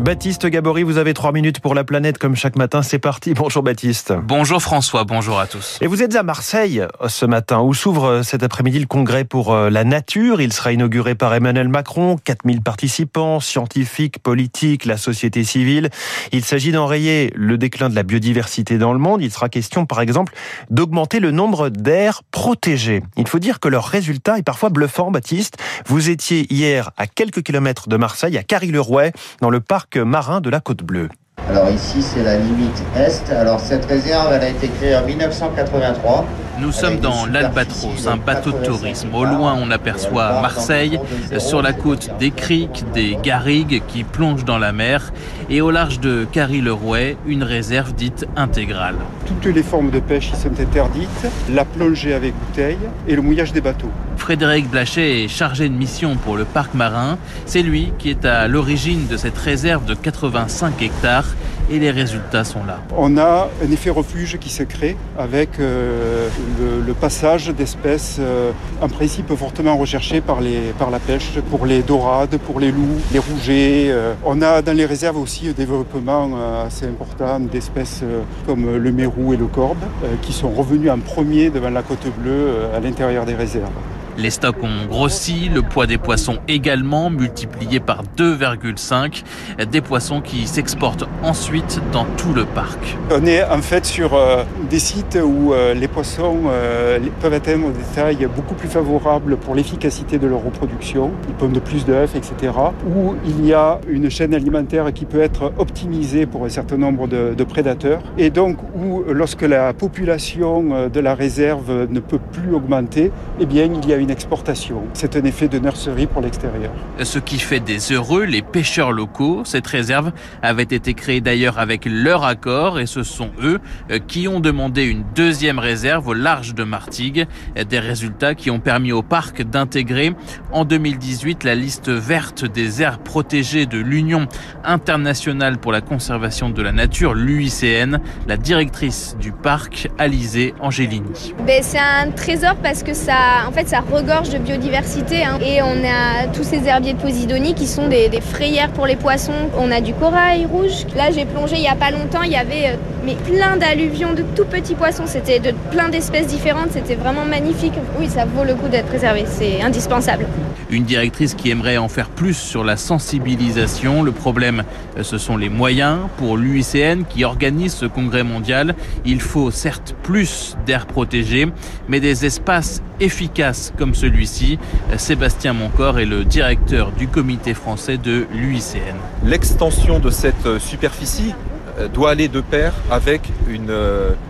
Baptiste Gabory, vous avez trois minutes pour la planète comme chaque matin. C'est parti. Bonjour Baptiste. Bonjour François, bonjour à tous. Et vous êtes à Marseille euh, ce matin où s'ouvre euh, cet après-midi le congrès pour euh, la nature. Il sera inauguré par Emmanuel Macron. 4000 participants, scientifiques, politiques, la société civile. Il s'agit d'enrayer le déclin de la biodiversité dans le monde. Il sera question par exemple d'augmenter le nombre d'aires protégées. Il faut dire que leur résultat est parfois bluffant, Baptiste. Vous étiez hier à quelques kilomètres de Marseille, à Carry-le-Rouet, dans le parc marin de la Côte Bleue. Alors ici, c'est la limite est. Alors cette réserve, elle a été créée en 1983. Nous sommes dans l'Albatros, un bateau de tourisme. Au loin, on aperçoit Marseille, sur la côte des criques, des garrigues qui plongent dans la mer, et au large de Carry-le-Rouet, une réserve dite intégrale. Toutes les formes de pêche y sont interdites, la plongée avec bouteille et le mouillage des bateaux. Frédéric Blachet est chargé de mission pour le parc marin. C'est lui qui est à l'origine de cette réserve de 85 hectares et les résultats sont là. On a un effet refuge qui se crée avec euh, le, passage d'espèces euh, en principe fortement recherchées par, les, par la pêche, pour les dorades, pour les loups, les rougets. Euh. On a dans les réserves aussi un développement assez important d'espèces comme le mérou et le corbe qui sont revenus en premier devant la côte bleue à l'intérieur des réserves. Les stocks ont grossi, le poids des poissons également, multiplié par 2,5. Des poissons qui s'exportent ensuite dans tout le parc. On est en fait sur euh, des sites où euh, les poissons euh, peuvent atteindre des tailles beaucoup plus favorables pour l'efficacité de leur reproduction. Ils pondent plus d'œufs, etc. Où il y a une chaîne alimentaire qui peut être optimisée pour un certain nombre de, de prédateurs. Et donc où lorsque la population de la réserve ne peut plus augmenter, eh bien il y a une exportation. C'est un effet de nurserie pour l'extérieur. Ce qui fait des heureux les pêcheurs locaux. Cette réserve avait été créée d'ailleurs avec leur accord et ce sont eux euh, qui ont demandé une deuxième réserve au large de Martigues. Des résultats qui ont permis au parc d'intégrer en 2018 la liste verte des aires protégées de l'Union internationale pour la conservation de la nature, l'UICN. La directrice du parc, Alizé Angelini. Ben, c'est un trésor parce que ça, en fait, ça regorge de biodiversité. Hein. Et on a tous ces herbiers de Posidonie qui sont des, des, frayères pour les poissons. On a du corail rouge. Là, j'ai plongé il n'y a pas longtemps. Il y avait euh, mais plein d'alluvions de tout petits poissons. C'était de plein d'espèces différentes. C'était vraiment magnifique. Oui, ça vaut le coup d'être préservé. C'est indispensable. Une directrice qui aimerait en faire plus sur la sensibilisation. Le problème, euh, ce sont les moyens. Pour l'UICN qui organise ce congrès mondial, il faut certes plus d'air protégé, mais des espaces efficaces comme celui-ci. Sébastien Moncor est le directeur du comité français de l'UICN. L'extension de cette superficie doit aller de pair avec une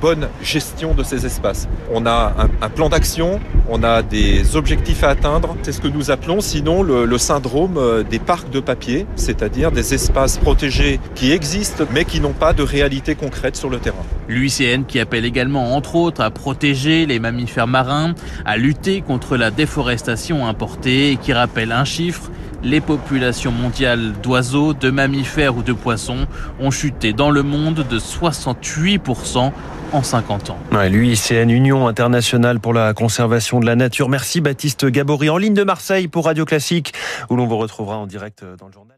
bonne gestion de ces espaces. On a un, plan d'action, on a des objectifs à atteindre, c'est ce que nous appelons sinon le, le syndrome des parcs de papier, c'est-à-dire des espaces protégés qui existent mais qui n'ont pas de réalité concrète sur le terrain. L'UICN qui appelle également entre autres à protéger les mammifères marins, à lutter contre la déforestation importée et qui rappelle un chiffre, les populations mondiales d'oiseaux, de mammifères ou de poissons ont chuté dans le monde de 68% en 50 ans. Ouais, L'UICN, Union internationale pour la conservation de la nature. Merci Baptiste Gabory en ligne de Marseille pour Radio Classique où l'on vous retrouvera en direct dans le journal.